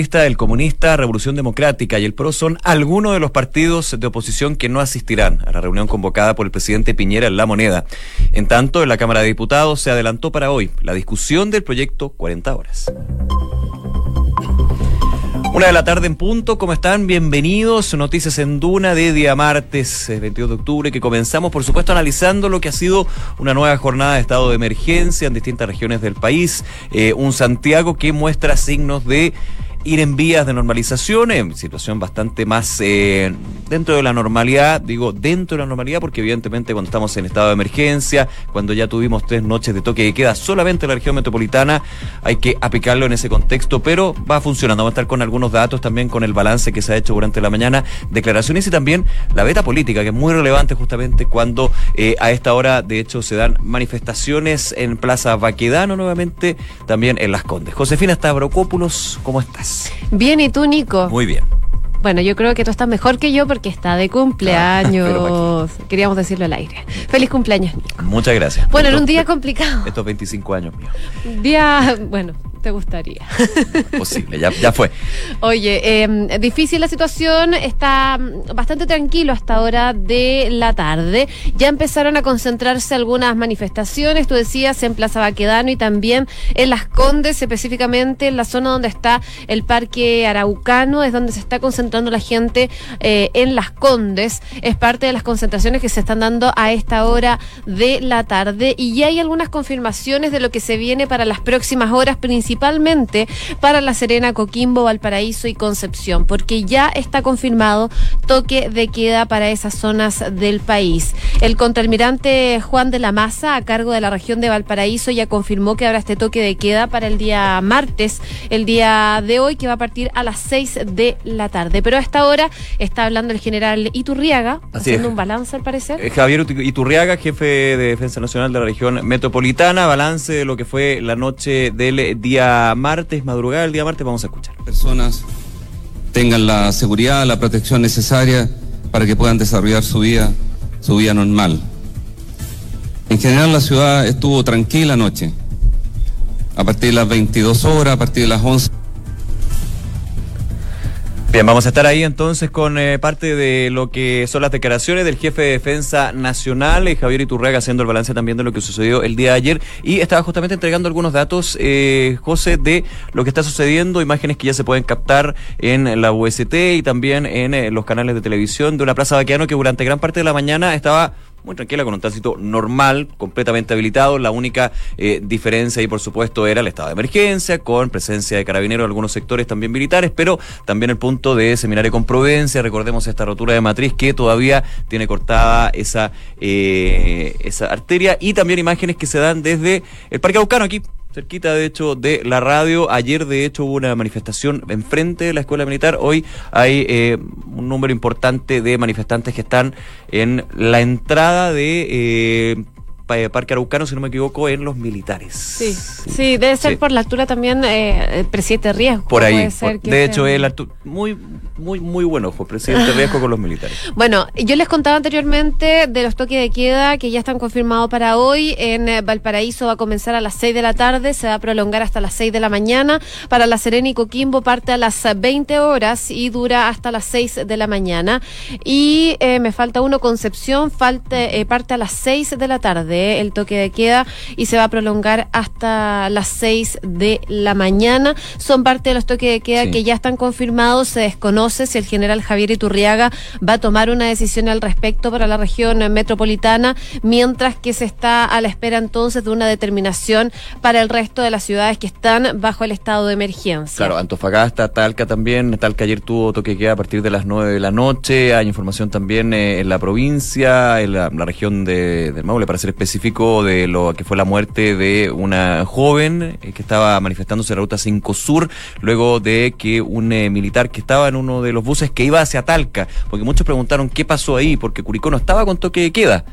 El comunista, Revolución Democrática y el PRO son algunos de los partidos de oposición que no asistirán a la reunión convocada por el presidente Piñera en La Moneda. En tanto, en la Cámara de Diputados se adelantó para hoy la discusión del proyecto 40 horas. Una de la tarde en punto, ¿cómo están? Bienvenidos. Noticias en Duna de día martes 22 eh, de octubre, que comenzamos, por supuesto, analizando lo que ha sido una nueva jornada de estado de emergencia en distintas regiones del país. Eh, un Santiago que muestra signos de ir en vías de normalización, en situación bastante más eh, dentro de la normalidad, digo dentro de la normalidad porque evidentemente cuando estamos en estado de emergencia, cuando ya tuvimos tres noches de toque de queda solamente en la región metropolitana, hay que aplicarlo en ese contexto, pero va funcionando, vamos a estar con algunos datos también con el balance que se ha hecho durante la mañana, declaraciones y también la beta política, que es muy relevante justamente cuando eh, a esta hora de hecho se dan manifestaciones en Plaza Baquedano nuevamente, también en Las Condes. Josefina Stavropoulos, ¿cómo estás? Bien, ¿y tú, Nico? Muy bien. Bueno, yo creo que tú estás mejor que yo porque está de cumpleaños. Queríamos decirlo al aire. Feliz cumpleaños, Nico. Muchas gracias. Bueno, en un día complicado. Estos 25 años míos. Día, bueno, te gustaría. Posible, ya, ya fue. Oye, em, difícil la situación, está bastante tranquilo hasta ahora de la tarde. Ya empezaron a concentrarse algunas manifestaciones, tú decías, en Plaza Baquedano y también en Las Condes, específicamente en la zona donde está el Parque Araucano, es donde se está concentrando la gente eh, en Las Condes. Es parte de las concentraciones que se están dando a esta hora de la tarde y ya hay algunas confirmaciones de lo que se viene para las próximas horas, principalmente principalmente para La Serena, Coquimbo, Valparaíso y Concepción, porque ya está confirmado toque de queda para esas zonas del país. El contraalmirante Juan de la Maza, a cargo de la región de Valparaíso, ya confirmó que habrá este toque de queda para el día martes, el día de hoy, que va a partir a las 6 de la tarde. Pero a esta hora está hablando el general Iturriaga, haciendo un balance al parecer. Eh, Javier Iturriaga, jefe de Defensa Nacional de la región metropolitana, balance de lo que fue la noche del día martes, madrugada el día martes, vamos a escuchar. Personas tengan la seguridad, la protección necesaria para que puedan desarrollar su vida, su vida normal. En general la ciudad estuvo tranquila anoche. A partir de las 22 horas, a partir de las 11 Bien, vamos a estar ahí entonces con eh, parte de lo que son las declaraciones del jefe de defensa nacional, eh, Javier Iturrega, haciendo el balance también de lo que sucedió el día de ayer. Y estaba justamente entregando algunos datos, eh, José, de lo que está sucediendo, imágenes que ya se pueden captar en la UST y también en los canales de televisión de una plaza vaqueano que durante gran parte de la mañana estaba muy tranquila, con un tránsito normal, completamente habilitado. La única eh, diferencia ahí, por supuesto, era el estado de emergencia, con presencia de carabineros en algunos sectores también militares, pero también el punto de seminario con Providencia. Recordemos esta rotura de matriz que todavía tiene cortada esa, eh, esa arteria y también imágenes que se dan desde el Parque Aucano aquí cerquita de hecho de la radio. Ayer de hecho hubo una manifestación enfrente de la escuela militar. Hoy hay eh, un número importante de manifestantes que están en la entrada de eh, Parque Araucano, si no me equivoco, en los militares. Sí, sí, debe ser por la altura también eh, presidente Riesgo. Por ahí. de hecho, es muy, muy, muy buen ojo, presidente Riesgo con los militares. Bueno, yo les contaba anteriormente de los toques de queda que ya están confirmados para hoy. En eh, Valparaíso va a comenzar a las 6 de la tarde, se va a prolongar hasta las 6 de la mañana. Para La Serena y Coquimbo parte a las 20 horas y dura hasta las 6 de la mañana. Y eh, me falta uno, Concepción, falte, parte a las 6 de la tarde el toque de queda y se va a prolongar hasta las 6 de la mañana. Son parte de los toques de queda que ya están confirmados. Se desconoce si el general Javier Iturriaga va a tomar una decisión al respecto para la región metropolitana, mientras que se está a la espera entonces de una determinación para el resto de las ciudades que están bajo el estado de emergencia. Claro, Antofagasta, Talca también. Talca ayer tuvo toque de queda a partir de las 9 de la noche. Hay información también eh, en la provincia, en la, región de, del Maule, para ser específico específico de lo que fue la muerte de una joven eh, que estaba manifestándose en la ruta 5 Sur, luego de que un eh, militar que estaba en uno de los buses que iba hacia Talca, porque muchos preguntaron qué pasó ahí, porque Curicó no estaba con toque de queda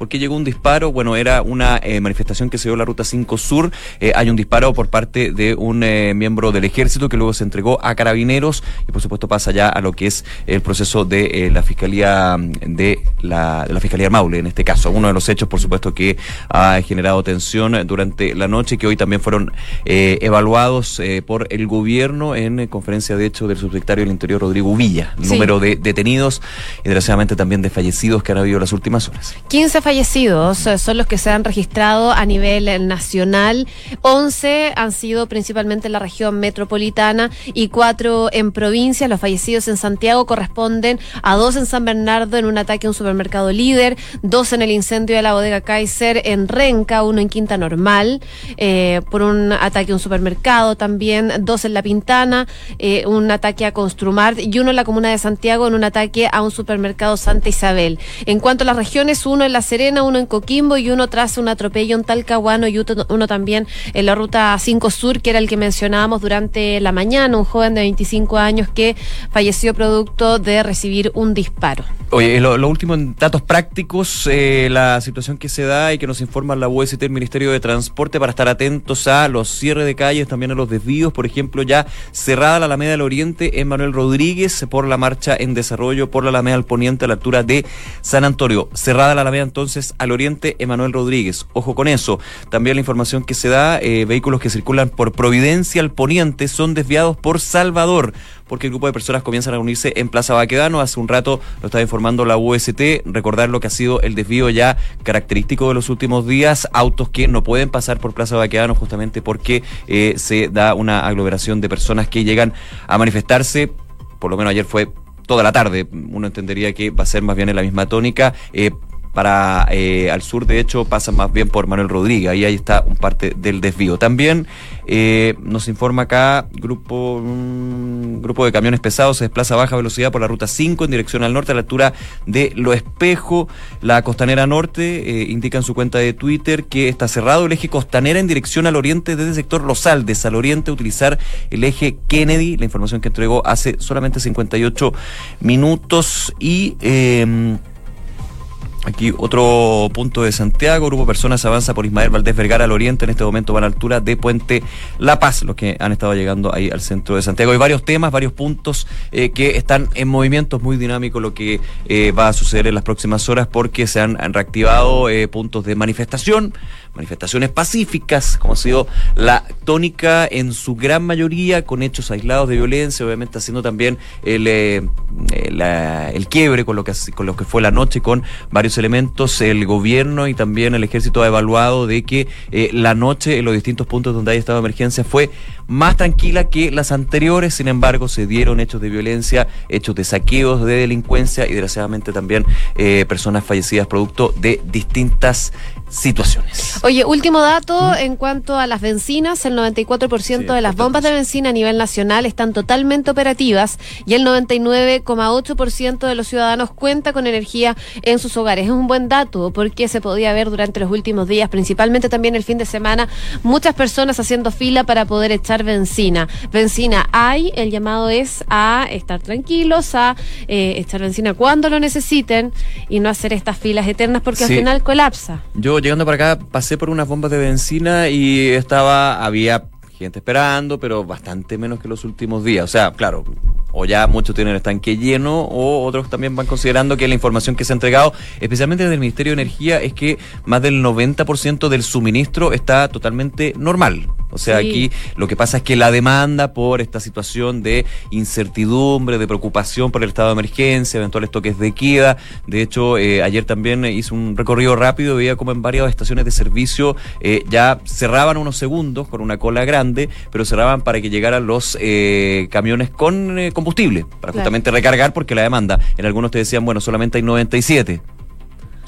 ¿Por qué llegó un disparo? Bueno, era una eh, manifestación que se dio en la Ruta 5 Sur. Eh, hay un disparo por parte de un eh, miembro del ejército que luego se entregó a carabineros y por supuesto pasa ya a lo que es el proceso de la Fiscalía de la, de la Fiscalía Maule, en este caso. Uno de los hechos, por supuesto, que ha generado tensión durante la noche y que hoy también fueron evaluados por el gobierno en conferencia de hecho del subsecretario del Interior, Rodrigo Villa. Número de detenidos y desgraciadamente también de fallecidos que han habido las últimas horas. 15 fallecidos eh, son los que se han registrado a nivel nacional. 11 han sido principalmente en la región metropolitana y 4 en provincia. Los fallecidos en Santiago corresponden a dos en San Bernardo en un ataque a un supermercado líder, dos en el incendio de la bodega Kaiser en Renca, uno en Quinta Normal, eh, por un ataque a un supermercado también, dos en La Pintana, eh, un ataque a Construmart y uno en la comuna de Santiago en un ataque a un supermercado Santa Isabel. En cuanto a las regiones, uno en La Serena, uno en Coquimbo y uno tras un atropello en Talcahuano y uno también en la ruta 5 Sur, que era el que mencionábamos durante la mañana, un joven de 25 años que falleció producto de recibir un disparo. Oye, lo, último en datos prácticos, eh, la situación que se da y que nos informa la UST, el Ministerio de Transporte, para estar atentos a los cierres de calles, también a los desvíos, por ejemplo, ya cerrada la Alameda del Oriente en Manuel Rodríguez por la marcha en desarrollo por la Alameda al Poniente a la altura de San Antonio. Cerrada la Alameda entonces al Oriente Emanuel Rodríguez. Ojo con eso. También la información que se da, eh, vehículos que circulan por Providencia al Poniente son desviados por Salvador porque el grupo de personas comienzan a reunirse en Plaza Baquedano. Hace un rato lo estaba informando la UST. Recordar lo que ha sido el desvío ya característico de los últimos días. Autos que no pueden pasar por Plaza Baquedano justamente porque eh, se da una aglomeración de personas que llegan a manifestarse. Por lo menos ayer fue toda la tarde. Uno entendería que va a ser más bien en la misma tónica. Eh, para eh, al sur, de hecho, pasa más bien por Manuel Rodríguez, y ahí está un parte del desvío. También eh, nos informa acá, grupo, un grupo de camiones pesados se desplaza a baja velocidad por la ruta 5 en dirección al norte a la altura de Lo Espejo. La costanera norte eh, indica en su cuenta de Twitter que está cerrado el eje costanera en dirección al oriente desde el sector Los Aldes, al oriente utilizar el eje Kennedy, la información que entregó hace solamente 58 minutos y... Aquí otro punto de Santiago, grupo de personas avanza por Ismael Valdés Vergara al oriente, en este momento van a la altura de Puente La Paz, los que han estado llegando ahí al centro de Santiago. Hay varios temas, varios puntos eh, que están en movimientos muy dinámicos lo que eh, va a suceder en las próximas horas porque se han, reactivado eh, puntos de manifestación, manifestaciones pacíficas, como ha sido la tónica en su gran mayoría, con hechos aislados de violencia, obviamente haciendo también el, el quiebre con lo, que, con lo que fue la noche con varios elementos. El gobierno y también el ejército ha evaluado de que eh, la noche en los distintos puntos donde hay estado de emergencia fue más tranquila que las anteriores. Sin embargo, se dieron hechos de violencia, hechos de saqueos, de delincuencia y desgraciadamente también eh, personas fallecidas producto de distintas situaciones. Oye, último dato en cuanto a las bencinas, el 94% de las bombas de benzina a nivel nacional están totalmente operativas y el 99,8% de los ciudadanos cuenta con energía en sus hogares. Es un buen dato porque se podía ver durante los últimos días, principalmente también el fin de semana, muchas personas haciendo fila para poder echar benzina. Benzina hay, el llamado es a estar tranquilos, a eh, echar benzina cuando lo necesiten y no hacer estas filas eternas porque al final colapsa. Yo llegando para acá pasé por unas bombas de benzina y estaba, había gente esperando, pero bastante menos que los últimos días. O sea, claro, o ya muchos tienen el tanque lleno, o otros también van considerando que la información que se ha entregado, especialmente desde el Ministerio de Energía, es que más del 90% del suministro está totalmente normal. O sea, aquí lo que pasa es que la demanda por esta situación de incertidumbre, de preocupación por el estado de emergencia, eventuales toques de queda. De hecho, eh, ayer también hice un recorrido rápido, veía como en varias estaciones de servicio eh, ya cerraban unos segundos con una cola grande, pero cerraban para que llegaran los eh, camiones con combustible, para justamente recargar porque la demanda. En algunos te decían, bueno, solamente hay 97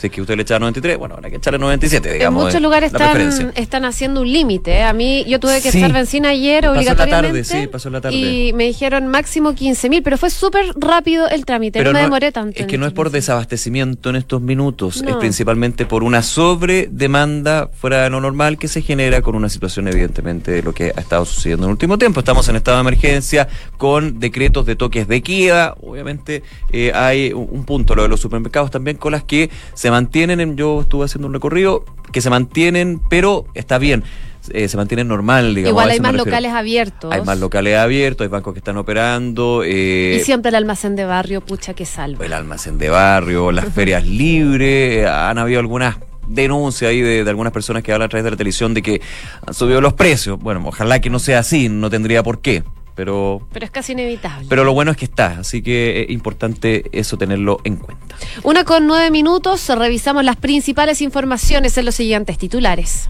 si es que usted le echa 93, bueno, habrá que echarle 97, digamos. En muchos lugares están, están haciendo un límite. ¿eh? A mí, yo tuve que echar benzina ayer obligatoriamente. sí, pasó la tarde. Y me dijeron máximo 15 mil, pero fue súper rápido el trámite, no me demoré tanto. Es que no es por desabastecimiento en estos minutos, es principalmente por una sobredemanda fuera de lo normal que se genera con una situación, evidentemente, de lo que ha estado sucediendo en el último tiempo. Estamos en estado de emergencia con decretos de toques de queda. Obviamente, eh, hay un punto, lo de los supermercados también, con las que se mantienen, yo estuve haciendo un recorrido, que se mantienen, pero está bien. Eh, se mantienen normal, digamos. Igual hay más locales abiertos. Hay más locales abiertos, hay bancos que están operando. Eh, y siempre el almacén de barrio, pucha que salva. El almacén de barrio, las ferias libres, han habido algunas denuncias ahí de, de, algunas personas que hablan a través de la televisión de que han subido los precios. Bueno, ojalá que no sea así, no tendría por qué pero... Pero es casi inevitable. Pero lo bueno es que está, así que es importante eso tenerlo en cuenta. Una con nueve minutos, revisamos las principales informaciones en los siguientes titulares.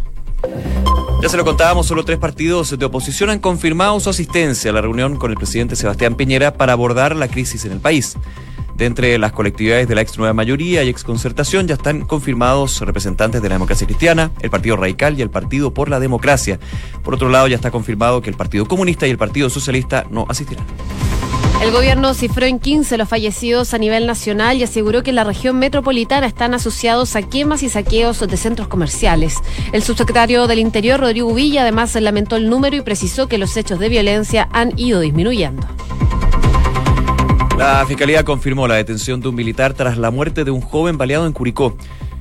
Ya se lo contábamos, solo tres partidos de oposición han confirmado su asistencia a la reunión con el presidente Sebastián Piñera para abordar la crisis en el país. De entre las colectividades de la ex nueva mayoría y ex concertación ya están confirmados representantes de la democracia cristiana, el Partido Radical y el Partido por la Democracia. Por otro lado, ya está confirmado que el Partido Comunista y el Partido Socialista no asistirán. El gobierno cifró en 15 los fallecidos a nivel nacional y aseguró que en la región metropolitana están asociados a quemas y saqueos de centros comerciales. El subsecretario del Interior, Rodrigo Villa, además lamentó el número y precisó que los hechos de violencia han ido disminuyendo. La Fiscalía confirmó la detención de un militar tras la muerte de un joven baleado en Curicó.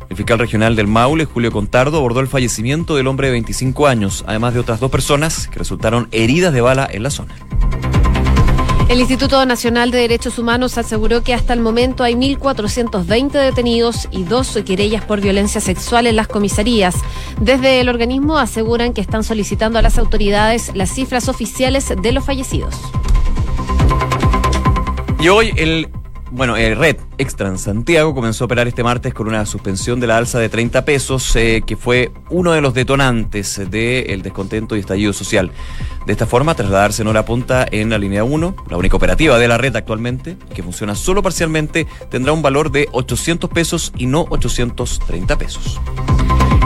El fiscal regional del Maule, Julio Contardo, abordó el fallecimiento del hombre de 25 años, además de otras dos personas que resultaron heridas de bala en la zona. El Instituto Nacional de Derechos Humanos aseguró que hasta el momento hay 1.420 detenidos y dos querellas por violencia sexual en las comisarías. Desde el organismo aseguran que están solicitando a las autoridades las cifras oficiales de los fallecidos. Y hoy el bueno, el Red Extra Santiago comenzó a operar este martes con una suspensión de la alza de 30 pesos, eh, que fue uno de los detonantes del descontento y estallido social. De esta forma, trasladarse en hora punta en la línea 1, la única operativa de la red actualmente, que funciona solo parcialmente, tendrá un valor de 800 pesos y no 830 pesos.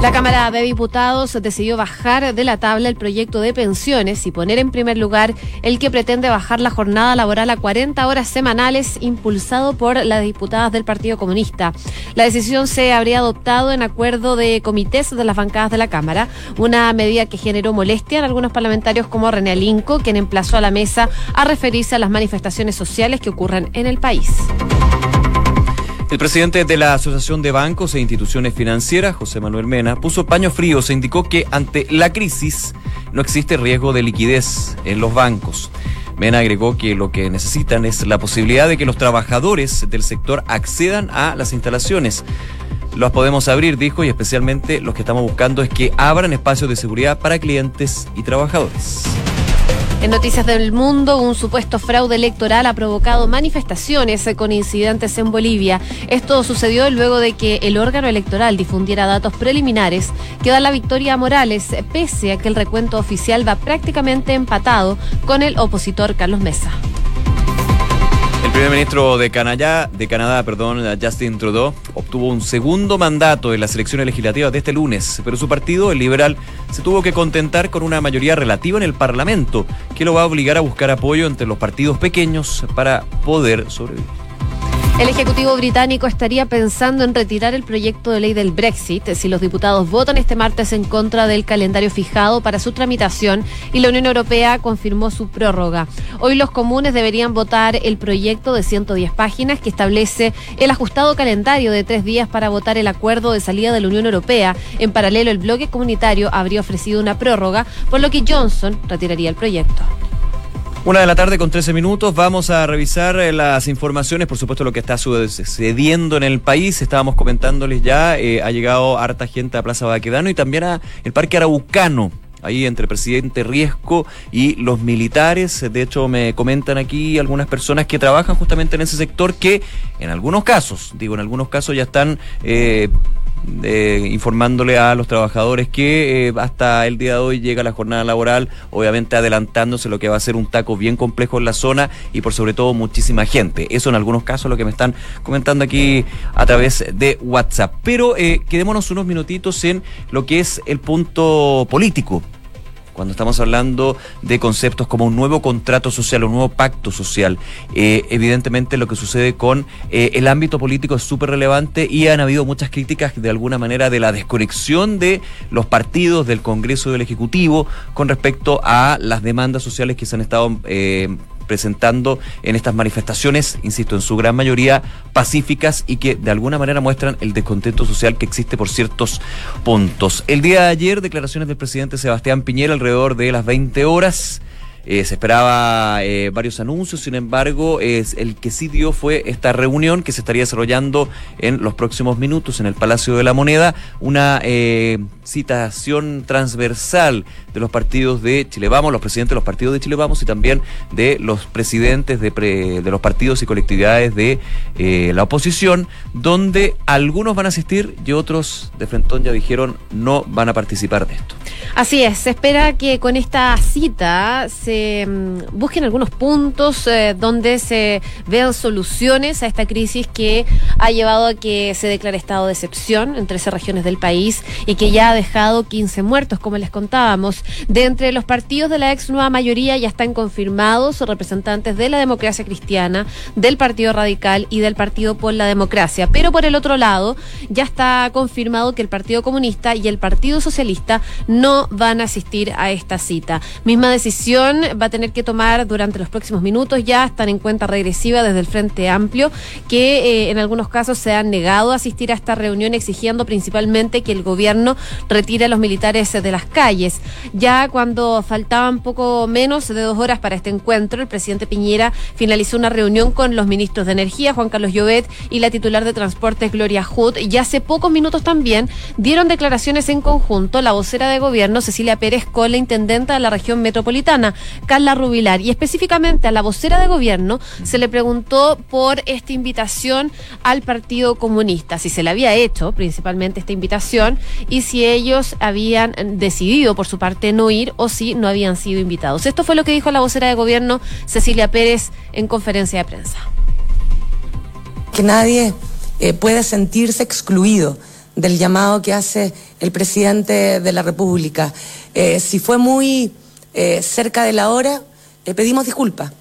La Cámara de Diputados decidió bajar de la tabla el proyecto de pensiones y poner en primer lugar el que pretende bajar la jornada laboral a 40 horas semanales, impulsado por las diputadas del Partido Comunista. La decisión se habría adoptado en acuerdo de comités de las bancadas de la Cámara, una medida que generó molestia en algunos parlamentarios como René Alinco, quien emplazó a la mesa a referirse a las manifestaciones sociales que ocurren en el país. El presidente de la Asociación de Bancos e Instituciones Financieras, José Manuel Mena, puso paño frío. Se indicó que ante la crisis no existe riesgo de liquidez en los bancos. Mena agregó que lo que necesitan es la posibilidad de que los trabajadores del sector accedan a las instalaciones. Los podemos abrir, dijo, y especialmente los que estamos buscando es que abran espacios de seguridad para clientes y trabajadores. En Noticias del Mundo, un supuesto fraude electoral ha provocado manifestaciones con incidentes en Bolivia. Esto sucedió luego de que el órgano electoral difundiera datos preliminares que dan la victoria a Morales, pese a que el recuento oficial va prácticamente empatado con el opositor Carlos Mesa. Primer ministro de Canadá, de Canadá, perdón, Justin Trudeau, obtuvo un segundo mandato en las elecciones legislativas de este lunes, pero su partido, el liberal, se tuvo que contentar con una mayoría relativa en el Parlamento, que lo va a obligar a buscar apoyo entre los partidos pequeños para poder sobrevivir. El Ejecutivo británico estaría pensando en retirar el proyecto de ley del Brexit si los diputados votan este martes en contra del calendario fijado para su tramitación y la Unión Europea confirmó su prórroga. Hoy los comunes deberían votar el proyecto de 110 páginas que establece el ajustado calendario de tres días para votar el acuerdo de salida de la Unión Europea. En paralelo, el bloque comunitario habría ofrecido una prórroga, por lo que Johnson retiraría el proyecto. Una de la tarde con 13 minutos. Vamos a revisar eh, las informaciones, por supuesto, lo que está sucediendo en el país. Estábamos comentándoles ya, eh, ha llegado harta gente a Plaza Baquedano y también a el Parque Araucano ahí entre presidente Riesco y los militares. De hecho, me comentan aquí algunas personas que trabajan justamente en ese sector que en algunos casos, digo, en algunos casos ya están eh, eh, informándole a los trabajadores que eh, hasta el día de hoy llega la jornada laboral, obviamente adelantándose lo que va a ser un taco bien complejo en la zona y por sobre todo muchísima gente. Eso en algunos casos lo que me están comentando aquí a través de WhatsApp. Pero eh, quedémonos unos minutitos en lo que es el punto político cuando estamos hablando de conceptos como un nuevo contrato social, un nuevo pacto social. Eh, evidentemente lo que sucede con eh, el ámbito político es súper relevante y han habido muchas críticas de alguna manera de la desconexión de los partidos, del Congreso y del Ejecutivo con respecto a las demandas sociales que se han estado... Eh, presentando en estas manifestaciones, insisto, en su gran mayoría pacíficas y que de alguna manera muestran el descontento social que existe por ciertos puntos. El día de ayer, declaraciones del presidente Sebastián Piñera alrededor de las 20 horas. Eh, se esperaba eh, varios anuncios, sin embargo, es, el que sí dio fue esta reunión que se estaría desarrollando en los próximos minutos en el Palacio de la Moneda, una eh, citación transversal de los partidos de Chile Vamos, los presidentes de los partidos de Chile Vamos y también de los presidentes de, de los partidos y colectividades de la oposición, donde algunos van a asistir y otros de Frentón ya dijeron no van a participar de esto. Así es, se espera que con esta cita se mm, busquen algunos puntos eh, donde se vean soluciones a esta crisis que ha llevado a que se declare estado de excepción en 13 regiones del país y que ya ha dejado 15 muertos, como les contábamos. De entre los partidos de la ex nueva mayoría ya están confirmados representantes de la democracia cristiana, del Partido Radical y del Partido por la Democracia. Pero por el otro lado, ya está confirmado que el Partido Comunista y el Partido Socialista no van a asistir a esta cita. Misma decisión va a tener que tomar durante los próximos minutos. Ya están en cuenta regresiva desde el Frente Amplio, que eh, en algunos casos se han negado a asistir a esta reunión, exigiendo principalmente que el gobierno retire a los militares de las calles. Ya cuando faltaban poco menos de dos horas para este encuentro, el presidente Piñera finalizó una reunión con los ministros de Energía, Juan Carlos Llobet, y la titular de Transportes, Gloria Hood. Y hace pocos minutos también dieron declaraciones en conjunto la vocera de gobierno Cecilia Pérez con la intendenta de la región metropolitana, Carla Rubilar, y específicamente a la vocera de gobierno se le preguntó por esta invitación al Partido Comunista, si se le había hecho principalmente esta invitación y si ellos habían decidido por su parte no ir o si no habían sido invitados. Esto fue lo que dijo la vocera de gobierno Cecilia Pérez en conferencia de prensa. Que nadie eh, puede sentirse excluido del llamado que hace el presidente de la República. Eh, si fue muy eh, cerca de la hora, le pedimos disculpas,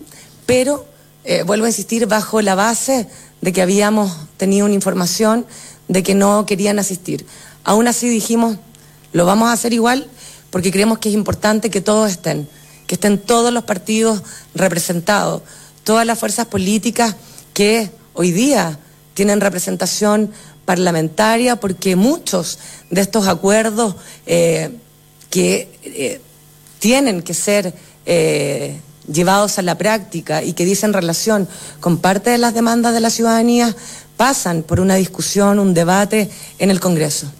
pero eh, vuelvo a insistir bajo la base de que habíamos tenido una información de que no querían asistir. Aún así dijimos, lo vamos a hacer igual porque creemos que es importante que todos estén, que estén todos los partidos representados, todas las fuerzas políticas que hoy día tienen representación parlamentaria, porque muchos de estos acuerdos eh, que eh, tienen que ser eh, llevados a la práctica y que dicen relación con parte de las demandas de la ciudadanía pasan por una discusión, un debate en el Congreso.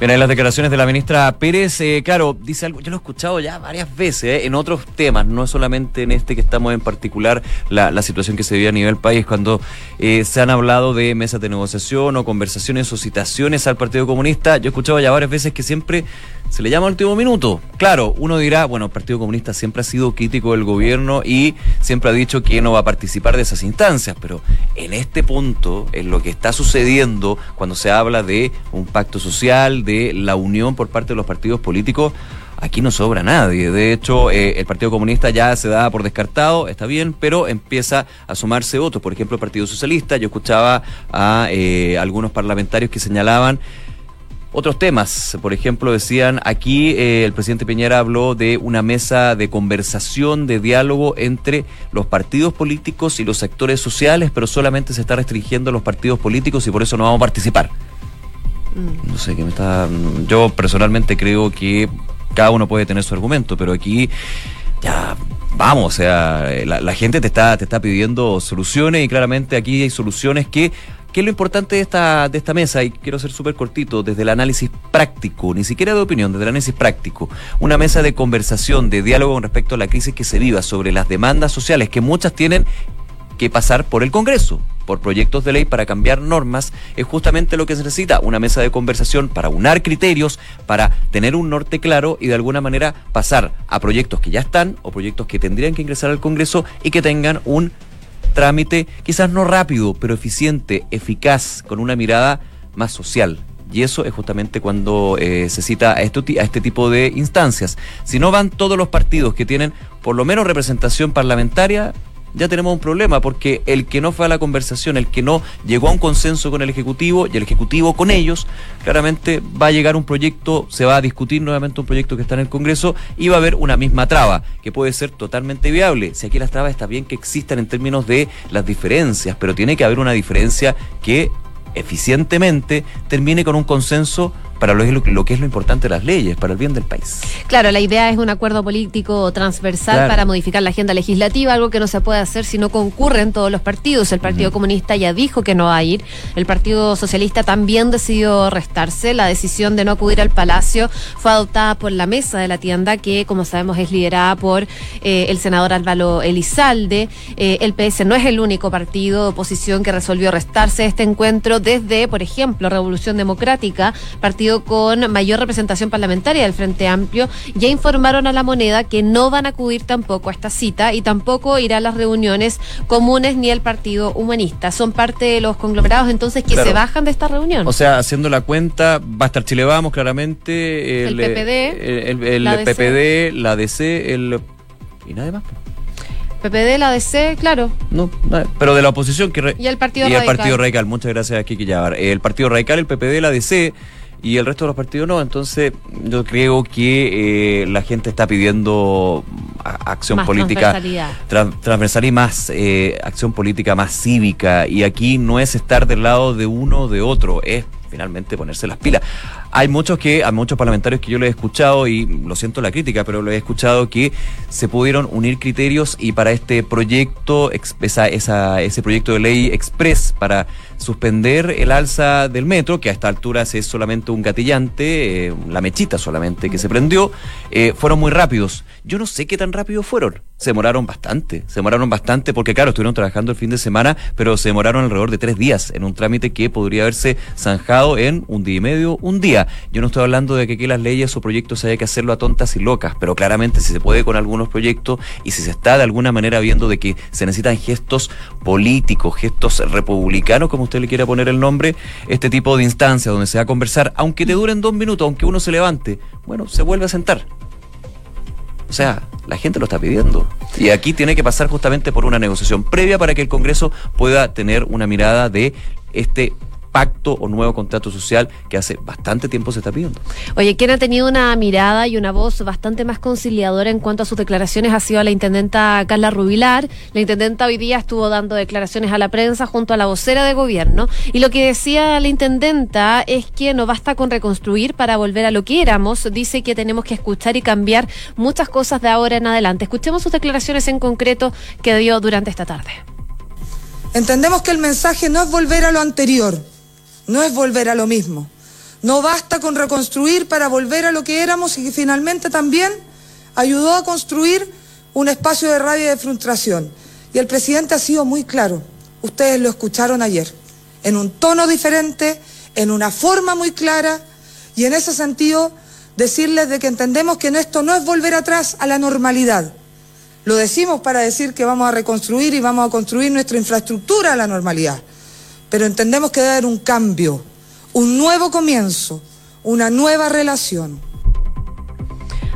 Bien, en las declaraciones de la ministra Pérez, eh, claro, dice algo, yo lo he escuchado ya varias veces, eh, en otros temas, no solamente en este que estamos en particular, la, situación que se vive a nivel país, cuando se han hablado de mesas de negociación o conversaciones o citaciones al Partido Comunista, yo he escuchado ya varias veces que siempre se le llama último minuto. Claro, uno dirá, bueno, el Partido Comunista siempre ha sido crítico del gobierno y siempre ha dicho que no va a participar de esas instancias, pero en este punto, en lo que está sucediendo cuando se habla de un pacto social, de la unión por parte de los partidos políticos, aquí no sobra nadie. De hecho, eh, el Partido Comunista ya se da por descartado, está bien, pero empieza a sumarse otros. Por ejemplo, el Partido Socialista, yo escuchaba a eh, algunos parlamentarios que señalaban otros temas, por ejemplo, decían aquí eh, el presidente Piñera habló de una mesa de conversación, de diálogo entre los partidos políticos y los sectores sociales, pero solamente se está restringiendo a los partidos políticos y por eso no vamos a participar. Mm. No sé qué me está. Yo personalmente creo que cada uno puede tener su argumento, pero aquí ya vamos, o sea, la, la, gente te está, te está pidiendo soluciones y claramente aquí hay soluciones que ¿Qué es lo importante de esta, de esta mesa? Y quiero ser súper cortito, desde el análisis práctico, ni siquiera de opinión, desde el análisis práctico. Una mesa de conversación, de diálogo con respecto a la crisis que se viva sobre las demandas sociales que muchas tienen que pasar por el Congreso, por proyectos de ley para cambiar normas, es justamente lo que se necesita, una mesa de conversación para unar criterios, para tener un norte claro y de alguna manera pasar a proyectos que ya están o proyectos que tendrían que ingresar al Congreso y que tengan un trámite quizás no rápido, pero eficiente, eficaz, con una mirada más social. Y eso es justamente cuando eh, se cita a, esto, a este tipo de instancias. Si no van todos los partidos que tienen por lo menos representación parlamentaria, ya tenemos un problema, porque el que no fue a la conversación, el que no llegó a un consenso con el Ejecutivo y el Ejecutivo con ellos, claramente va a llegar un proyecto, se va a discutir nuevamente un proyecto que está en el Congreso y va a haber una misma traba, que puede ser totalmente viable. Si aquí las trabas está bien que existan en términos de las diferencias, pero tiene que haber una diferencia que eficientemente termine con un consenso para lo, lo, que es lo importante de las leyes, para el bien del país. Claro, la idea es un acuerdo político transversal Claro. para modificar la agenda legislativa, algo que no se puede hacer si no concurren todos los partidos. El Partido Comunista ya dijo que no va a ir, el Partido Socialista también decidió restarse. La decisión de no acudir al Palacio fue adoptada por la mesa de la tienda, que como sabemos es liderada por eh, el senador Álvaro Elizalde. Eh, el PS no es el único partido de oposición que resolvió restarse este encuentro desde, por ejemplo, Revolución Democrática, partido con mayor representación parlamentaria del Frente Amplio, ya informaron a la moneda que no van a acudir tampoco a esta cita y tampoco irá a las reuniones comunes ni el Partido Humanista. Son parte de los conglomerados entonces que Claro. se bajan de esta reunión. O sea, haciendo la cuenta, va a estar Chile Vamos, claramente. El PPD, El, el la DC. PPD, la DC, el. Y nada más. PPD, la DC, claro. No, pero de la oposición. Que re- Y el Partido y el Radical. Partido Radical. Muchas gracias, Kiki Yabar. El Partido Radical, el PPD, la DC y el resto de los partidos no. Entonces, yo creo que eh, la gente está pidiendo a- acción Más política transversal y más eh, acción política más cívica. Y aquí no es estar del lado de uno o de otro, es finalmente ponerse las pilas. Hay muchos que, a muchos parlamentarios que yo les he escuchado, y lo siento la crítica, pero lo he escuchado que se pudieron unir criterios y para este proyecto, esa, esa- ese proyecto de ley express para suspender el alza del metro, que a esta altura es solamente un gatillante, eh, la mechita solamente que se prendió, eh, fueron muy rápidos. Yo no sé qué tan rápido fueron. Se demoraron bastante, se demoraron bastante porque claro, estuvieron trabajando el fin de semana, pero se demoraron alrededor de tres días en un trámite que podría haberse zanjado en un día y medio, un día. Yo no estoy hablando de que aquí las leyes o proyectos haya que hacerlo a tontas y locas, pero claramente si se puede con algunos proyectos y si se está de alguna manera viendo de que se necesitan gestos políticos, gestos republicanos, como usted le quiera poner el nombre, este tipo de instancias donde se va a conversar, aunque te duren dos minutos, aunque uno se levante, bueno, se vuelve a sentar. O sea, la gente lo está pidiendo. Y aquí tiene que pasar justamente por una negociación previa para que el Congreso pueda tener una mirada de este pacto o nuevo contrato social que hace bastante tiempo se está pidiendo. Oye, quien ha tenido una mirada y una voz bastante más conciliadora en cuanto a sus declaraciones ha sido la intendenta Carla Rubilar. La intendenta hoy día estuvo dando declaraciones a la prensa junto a la vocera de gobierno. Y lo que decía la intendenta es que no basta con reconstruir para volver a lo que éramos. Dice que tenemos que escuchar y cambiar muchas cosas de ahora en adelante. Escuchemos sus declaraciones en concreto que dio durante esta tarde. Entendemos que el mensaje no es volver a lo anterior, no es volver a lo mismo. No basta con reconstruir para volver a lo que éramos y que finalmente también ayudó a construir un espacio de rabia y de frustración. Y el presidente ha sido muy claro, ustedes lo escucharon ayer, en un tono diferente, en una forma muy clara y en ese sentido decirles de que entendemos que en esto no es volver atrás a la normalidad, lo decimos para decir que vamos a reconstruir y vamos a construir nuestra infraestructura a la normalidad. Pero entendemos que debe haber un cambio, un nuevo comienzo, una nueva relación.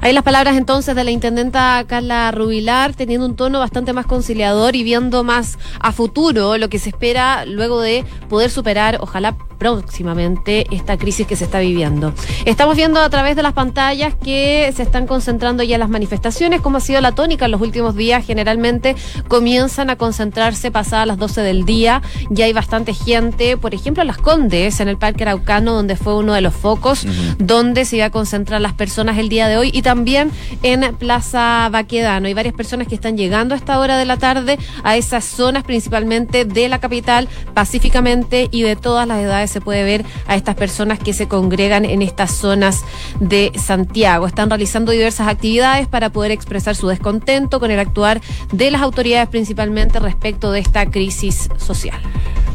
Ahí las palabras entonces de la intendenta Carla Rubilar, teniendo un tono bastante más conciliador y viendo más a futuro lo que se espera luego de poder superar, ojalá próximamente, esta crisis que se está viviendo. Estamos viendo a través de las pantallas que se están concentrando ya las manifestaciones, como ha sido la tónica en los últimos días. Generalmente comienzan a concentrarse pasadas las 12 del día. Ya hay bastante gente, por ejemplo, en Las Condes, en el Parque Araucano, donde fue uno de los focos, donde se iba a concentrar las personas el día de hoy, y también en Plaza Baquedano. Hay varias personas que están llegando a esta hora de la tarde a esas zonas, principalmente de la capital, pacíficamente y de todas las edades se puede ver a estas personas que se congregan en estas zonas de Santiago. Están realizando diversas actividades para poder expresar su descontento con el actuar de las autoridades, principalmente respecto de esta crisis social.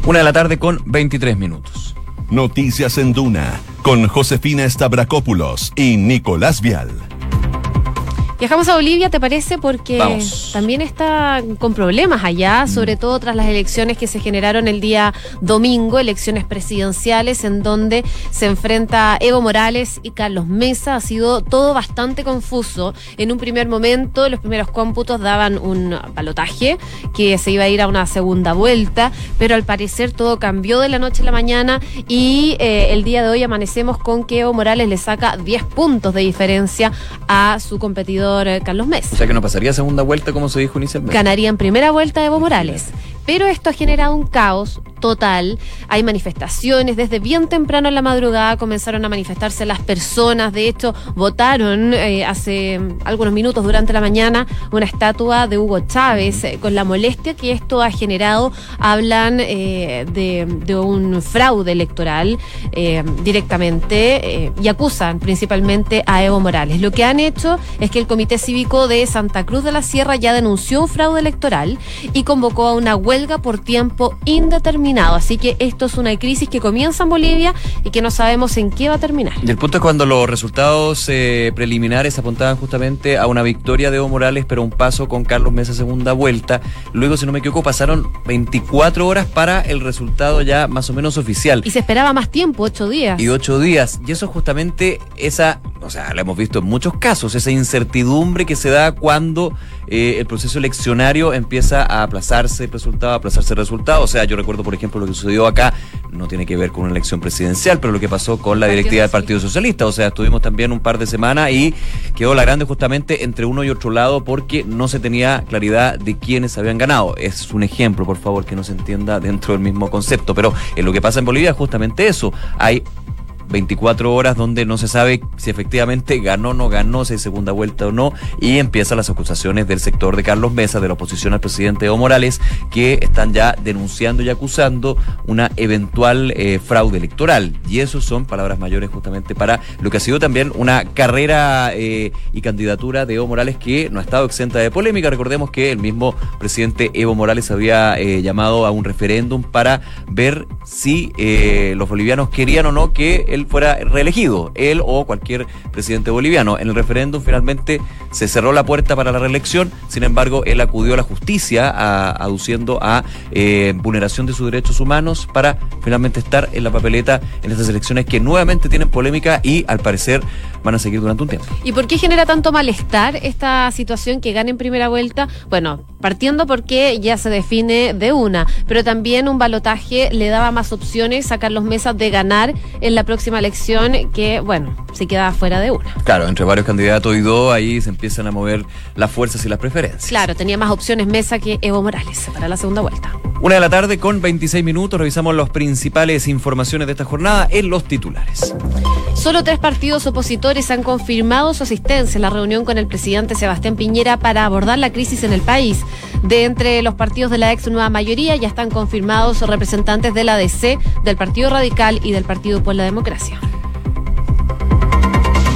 Una de la tarde con 23 minutos. Noticias en Duna con Josefina Stavrakopoulos y Nicolás Vial. Viajamos a Bolivia, ¿te parece? Porque Vamos. también está con problemas allá, sobre todo tras las elecciones que se generaron el día domingo, elecciones presidenciales en donde se enfrenta Evo Morales y Carlos Mesa. Ha sido todo bastante confuso. En un primer momento, los primeros cómputos daban un balotaje que se iba a ir a una segunda vuelta, pero al parecer todo cambió de la noche a la mañana y eh, el día de hoy amanecemos con que Evo Morales le saca 10 puntos de diferencia a su competidor eh, Carlos Mesa O sea que no pasaría segunda vuelta como se dijo inicialmente. ganaría en primera vuelta Evo Morales. Pero esto ha generado un caos total. Hay manifestaciones desde bien temprano en la madrugada comenzaron a manifestarse las personas. De hecho, votaron eh, hace algunos minutos durante la mañana una estatua de Hugo Chávez eh, con la molestia que esto ha generado. Hablan eh, de, un fraude electoral directamente y acusan principalmente a Evo Morales. Lo que han hecho es que el Comité Cívico de Santa Cruz de la Sierra ya denunció un fraude electoral y convocó a una huelga por tiempo indeterminado. Así que esto es una crisis que comienza en Bolivia y que no sabemos en qué va a terminar. Y el punto es cuando los resultados eh, preliminares apuntaban justamente a una victoria de Evo Morales, pero un paso con Carlos Mesa segunda vuelta. Luego, si no me equivoco, pasaron 24 horas para el resultado ya más o menos oficial. Y se esperaba más tiempo, ocho días. y ocho días. Y eso es justamente esa, o sea, lo hemos visto en muchos casos, esa incertidumbre que se da cuando eh, el proceso eleccionario empieza a aplazarse el resultado, a aplazarse el resultado. O sea, yo recuerdo, por ejemplo, lo que sucedió acá, no tiene que ver con una elección presidencial, pero lo que pasó con la directiva del. Partido Socialista. O sea, estuvimos también un par de semanas y quedó la grande justamente entre uno y otro lado porque no se tenía claridad de quiénes habían ganado. Es un ejemplo, por favor, que no se entienda dentro del mismo concepto. Pero eh, lo que pasa en Bolivia es justamente eso. Hay 24 horas donde no se sabe si efectivamente ganó o no ganó, si hay segunda vuelta o no, y empiezan las acusaciones del sector de Carlos Mesa, de la oposición al presidente Evo Morales, que están ya denunciando y acusando una eventual eh, fraude electoral. Y eso son palabras mayores justamente para lo que ha sido también una carrera eh, y candidatura de Evo Morales que no ha estado exenta de polémica. Recordemos que el mismo presidente Evo Morales había eh, llamado a un referéndum para ver si los bolivianos querían o no que él fuera reelegido, él o cualquier presidente boliviano. En el referéndum finalmente se cerró la puerta para la reelección, sin embargo él acudió a la justicia aduciendo a eh, vulneración de sus derechos humanos para finalmente estar en la papeleta en estas elecciones que nuevamente tienen polémica y al parecer van a seguir durante un tiempo. ¿Y por qué genera tanto malestar esta situación que gane en primera vuelta? Bueno, partiendo porque ya se define de una, pero también un balotaje le daba más opciones a Carlos Mesa de ganar en la próxima elección que, bueno, se quedaba fuera de una. Claro, entre varios candidatos y dos, ahí se empiezan a mover las fuerzas y las preferencias. Claro, tenía más opciones Mesa que Evo Morales para la segunda vuelta. Una de la tarde con 26 minutos, revisamos las principales informaciones de esta jornada en los titulares. Solo tres partidos opositores han confirmado su asistencia en la reunión con el presidente Sebastián Piñera para abordar la crisis en el país. De entre los partidos de la ex nueva mayoría ya están confirmados representantes de la DC, del Partido Radical y del Partido por la Democracia.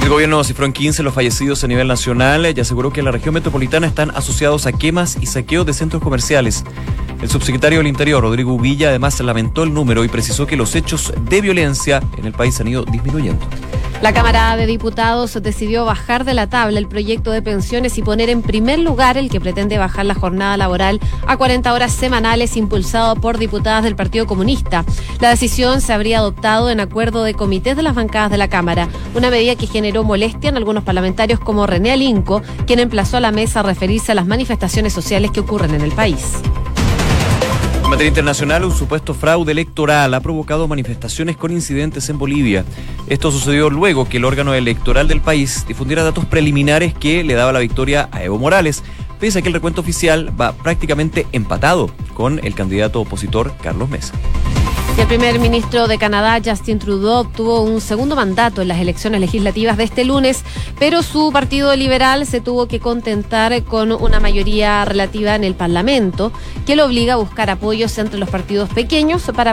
El gobierno cifró en 15 los fallecidos a nivel nacional y aseguró que en la región metropolitana están asociados a quemas y saqueos de centros comerciales. El subsecretario del Interior, Rodrigo Villa, además lamentó el número y precisó que los hechos de violencia en el país han ido disminuyendo. La Cámara de Diputados decidió bajar de la tabla el proyecto de pensiones y poner en primer lugar el que pretende bajar la jornada laboral a 40 horas semanales impulsado por diputadas del Partido Comunista. La decisión se habría adoptado en acuerdo de comités de las bancadas de la Cámara, una medida que generó molestia en algunos parlamentarios como René Alinco, quien emplazó a la mesa a referirse a las manifestaciones sociales que ocurren en el país. En materia internacional, un supuesto fraude electoral ha provocado manifestaciones con incidentes en Bolivia. Esto sucedió luego que el órgano electoral del país difundiera datos preliminares que le daba la victoria a Evo Morales, pese a que el recuento oficial va prácticamente empatado con el candidato opositor Carlos Mesa. El primer ministro de Canadá, Justin Trudeau, obtuvo un segundo mandato en las elecciones legislativas de este lunes, pero su partido liberal se tuvo que contentar con una mayoría relativa en el Parlamento, que lo obliga a buscar apoyos entre los partidos pequeños para